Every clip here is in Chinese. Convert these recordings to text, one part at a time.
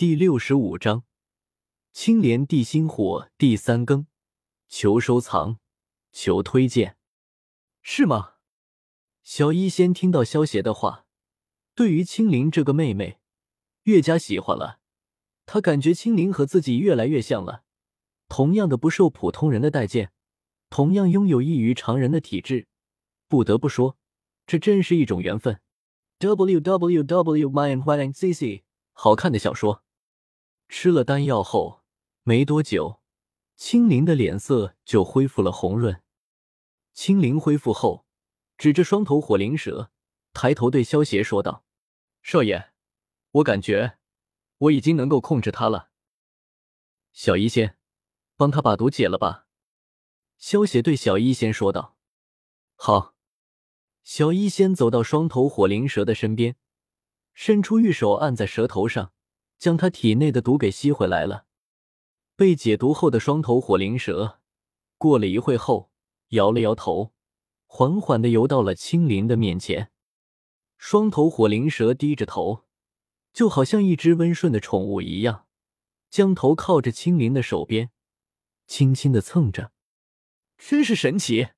第六十五章青莲地心火第三更，求收藏，求推荐，是吗？小医仙听到萧邪的话，对于青灵这个妹妹越加喜欢了。他感觉青灵和自己越来越像了，同样的不受普通人的待见，同样拥有异于常人的体质。不得不说，这真是一种缘分。w w w m y n y n c c 好看的小说。吃了丹药后没多久，青灵的脸色就恢复了红润。青灵恢复后，指着双头火灵蛇，抬头对萧邪说道：“少爷，我感觉我已经能够控制它了。小医仙，帮他把毒解了吧。”萧邪对小医仙说道：“好。”小医仙走到双头火灵蛇的身边，伸出玉手按在蛇头上。将他体内的毒给吸回来了。被解毒后的双头火灵蛇，过了一会后，摇了摇头，缓缓的游到了青灵的面前。双头火灵蛇低着头，就好像一只温顺的宠物一样，将头靠着青灵的手边，轻轻的蹭着。真是神奇！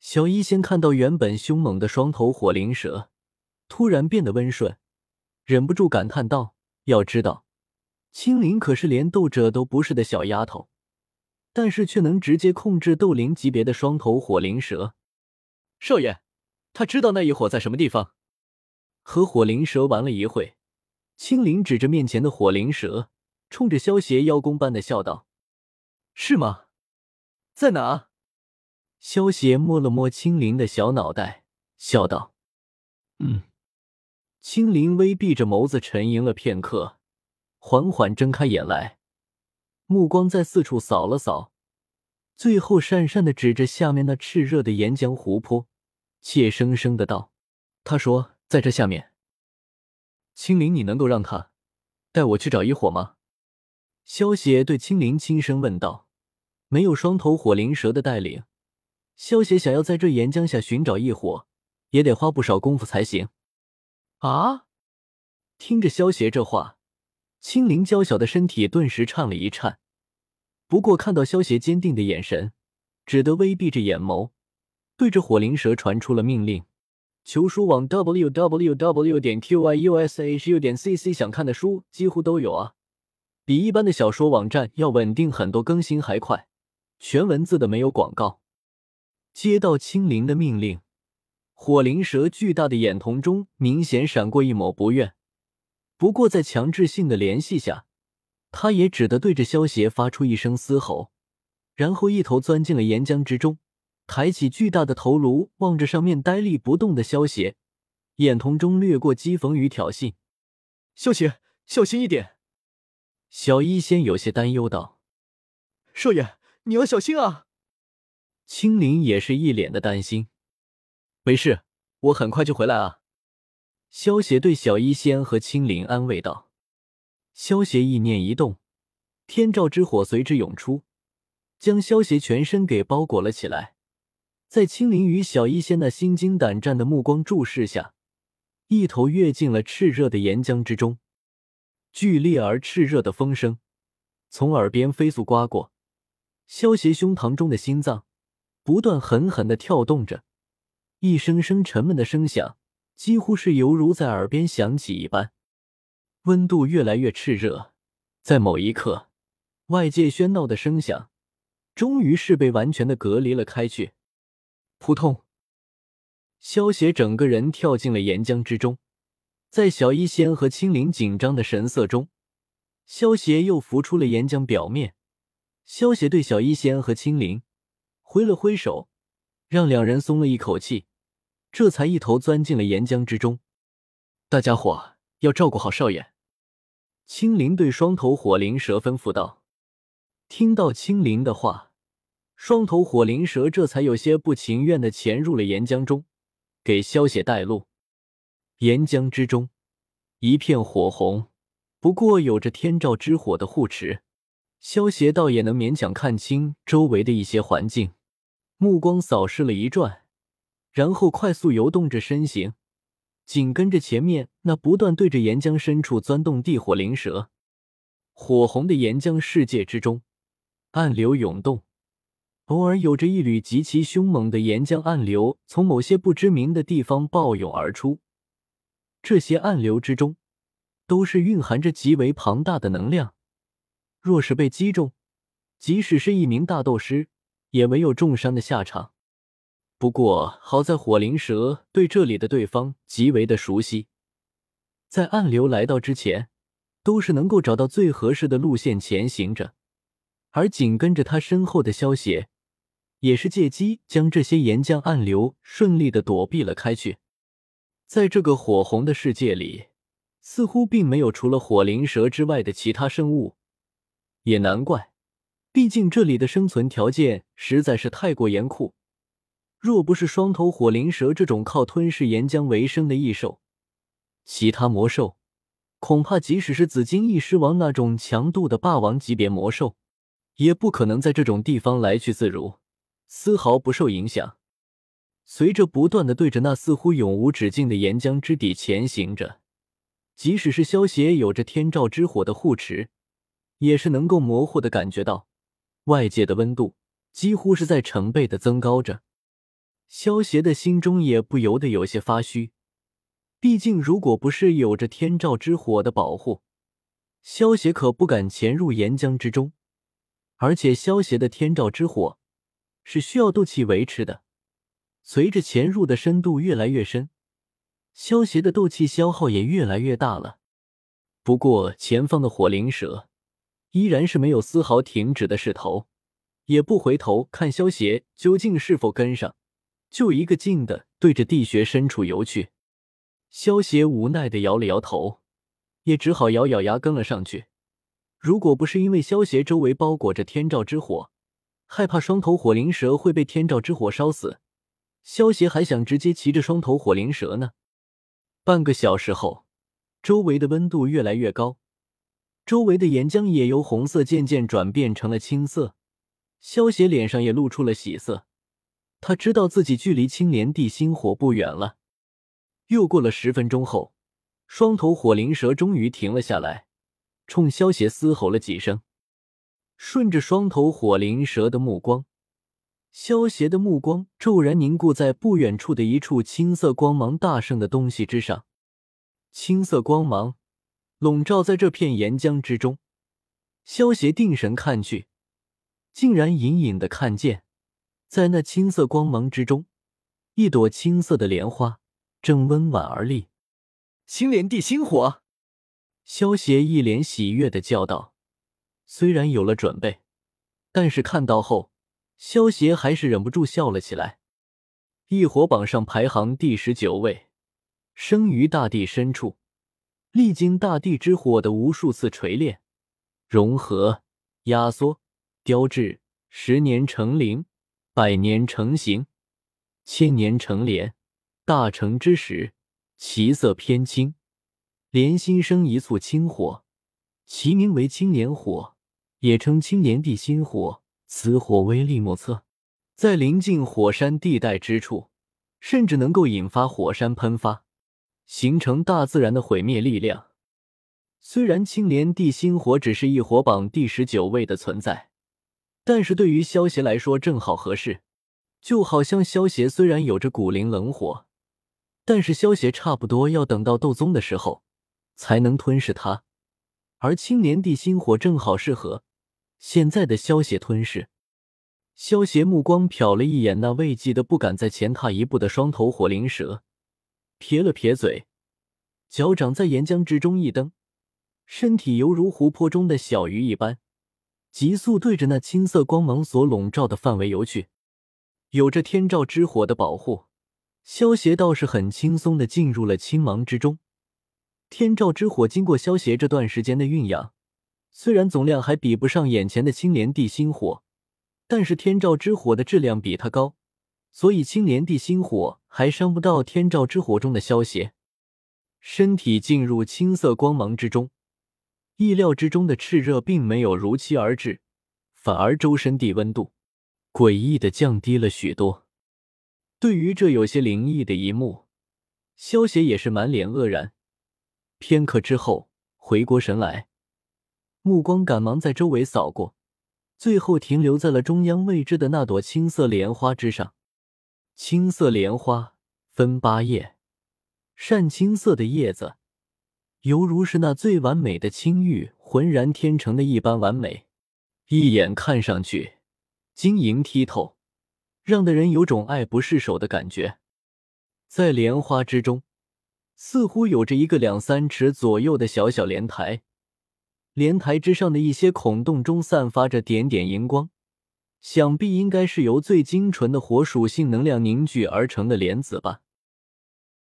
小医仙看到原本凶猛的双头火灵蛇，突然变得温顺，忍不住感叹道。要知道，青灵可是连斗者都不是的小丫头，但是却能直接控制斗灵级别的双头火灵蛇。少爷，他知道那一伙在什么地方？和火灵蛇玩了一会，青灵指着面前的火灵蛇，冲着萧邪邀功般的笑道：“是吗？在哪？”萧邪摸了摸青灵的小脑袋，笑道：“嗯。”青灵微闭着眸子，沉吟了片刻，缓缓睁开眼来，目光在四处扫了扫，最后讪讪的指着下面那炽热的岩浆湖泊，怯生生的道：“他说在这下面。”青灵，你能够让他带我去找一火吗？萧邪对青灵轻声问道。没有双头火灵蛇的带领，萧邪想要在这岩浆下寻找异火，也得花不少功夫才行。啊！听着萧邪这话，青灵娇小的身体顿时颤了一颤。不过看到萧邪坚定的眼神，只得微闭着眼眸，对着火灵蛇传出了命令。求书网 w w w 点 q y u s h u 点 c c，想看的书几乎都有啊，比一般的小说网站要稳定很多，更新还快，全文字的，没有广告。接到青灵的命令。火灵蛇巨大的眼瞳中明显闪过一抹不愿，不过在强制性的联系下，他也只得对着萧邪发出一声嘶吼，然后一头钻进了岩浆之中，抬起巨大的头颅望着上面呆立不动的萧邪，眼瞳中掠过讥讽与挑衅。萧邪，小心一点！小医仙有些担忧道：“少爷，你要小心啊！”青灵也是一脸的担心。没事，我很快就回来啊。萧邪对小医仙和青灵安慰道。萧邪意念一动，天照之火随之涌出，将萧邪全身给包裹了起来。在青灵与小医仙那心惊胆战的目光注视下，一头跃进了炽热的岩浆之中。剧烈而炽热的风声从耳边飞速刮过，萧邪胸膛中的心脏不断狠狠的跳动着。一声声沉闷的声响，几乎是犹如在耳边响起一般。温度越来越炽热，在某一刻，外界喧闹的声响终于是被完全的隔离了开去。扑通！萧邪整个人跳进了岩浆之中，在小医仙和青灵紧张的神色中，萧邪又浮出了岩浆表面。萧邪对小医仙和青灵挥了挥手，让两人松了一口气。这才一头钻进了岩浆之中。大家伙要照顾好少爷。青灵对双头火灵蛇吩咐道。听到青灵的话，双头火灵蛇这才有些不情愿的潜入了岩浆中，给萧邪带路。岩浆之中一片火红，不过有着天照之火的护持，萧邪倒也能勉强看清周围的一些环境。目光扫视了一转。然后快速游动着身形，紧跟着前面那不断对着岩浆深处钻动地火灵蛇。火红的岩浆世界之中，暗流涌动，偶尔有着一缕极其凶猛的岩浆暗流从某些不知名的地方暴涌而出。这些暗流之中，都是蕴含着极为庞大的能量。若是被击中，即使是一名大斗师，也唯有重伤的下场。不过好在火灵蛇对这里的对方极为的熟悉，在暗流来到之前，都是能够找到最合适的路线前行着。而紧跟着他身后的萧邪，也是借机将这些岩浆暗流顺利的躲避了开去。在这个火红的世界里，似乎并没有除了火灵蛇之外的其他生物，也难怪，毕竟这里的生存条件实在是太过严酷。若不是双头火灵蛇这种靠吞噬岩浆为生的异兽，其他魔兽恐怕即使是紫金翼狮王那种强度的霸王级别魔兽，也不可能在这种地方来去自如，丝毫不受影响。随着不断的对着那似乎永无止境的岩浆之底前行着，即使是萧邪有着天照之火的护持，也是能够模糊的感觉到外界的温度几乎是在成倍的增高着。萧邪的心中也不由得有些发虚，毕竟如果不是有着天照之火的保护，萧邪可不敢潜入岩浆之中。而且萧邪的天照之火是需要斗气维持的，随着潜入的深度越来越深，萧邪的斗气消耗也越来越大了。不过前方的火灵蛇依然是没有丝毫停止的势头，也不回头看萧邪究竟是否跟上。就一个劲的对着地穴深处游去，萧邪无奈的摇了摇头，也只好咬咬牙跟了上去。如果不是因为萧邪周围包裹着天照之火，害怕双头火灵蛇会被天照之火烧死，萧邪还想直接骑着双头火灵蛇呢。半个小时后，周围的温度越来越高，周围的岩浆也由红色渐渐转变成了青色，萧邪脸上也露出了喜色。他知道自己距离青莲地心火不远了。又过了十分钟后，双头火灵蛇终于停了下来，冲萧邪嘶吼了几声。顺着双头火灵蛇的目光，萧邪的目光骤然凝固在不远处的一处青色光芒大盛的东西之上。青色光芒笼罩在这片岩浆之中。萧邪定神看去，竟然隐隐的看见。在那青色光芒之中，一朵青色的莲花正温婉而立。青莲地心火，萧邪一脸喜悦的叫道。虽然有了准备，但是看到后，萧邪还是忍不住笑了起来。异火榜上排行第十九位，生于大地深处，历经大地之火的无数次锤炼、融合、压缩、雕制，十年成灵。百年成形，千年成莲，大成之时，其色偏青，莲心生一簇青火，其名为青莲火，也称青莲地心火。此火威力莫测，在临近火山地带之处，甚至能够引发火山喷发，形成大自然的毁灭力量。虽然青莲地心火只是一火榜第十九位的存在。但是对于萧邪来说正好合适，就好像萧邪虽然有着古灵冷火，但是萧邪差不多要等到斗宗的时候才能吞噬它，而青莲地心火正好适合现在的萧邪吞噬。萧邪目光瞟了一眼那未记得不敢再前踏一步的双头火灵蛇，撇了撇嘴，脚掌在岩浆之中一蹬，身体犹如湖泊中的小鱼一般。急速对着那青色光芒所笼罩的范围游去，有着天照之火的保护，萧邪倒是很轻松的进入了青芒之中。天照之火经过萧邪这段时间的酝养，虽然总量还比不上眼前的青莲地心火，但是天照之火的质量比它高，所以青莲地心火还伤不到天照之火中的萧邪。身体进入青色光芒之中。意料之中的炽热并没有如期而至，反而周身地温度诡异的降低了许多。对于这有些灵异的一幕，萧邪也是满脸愕然。片刻之后，回过神来，目光赶忙在周围扫过，最后停留在了中央位置的那朵青色莲花之上。青色莲花分八叶，扇青色的叶子，犹如是那最完美的青玉，浑然天成的一般完美，一眼看上去晶莹剔透，让的人有种爱不释手的感觉。在莲花之中，似乎有着一个两三尺左右的小小莲台，莲台之上的一些孔洞中散发着点点荧光。想必应该是由最精纯的火属性能量凝聚而成的莲子吧。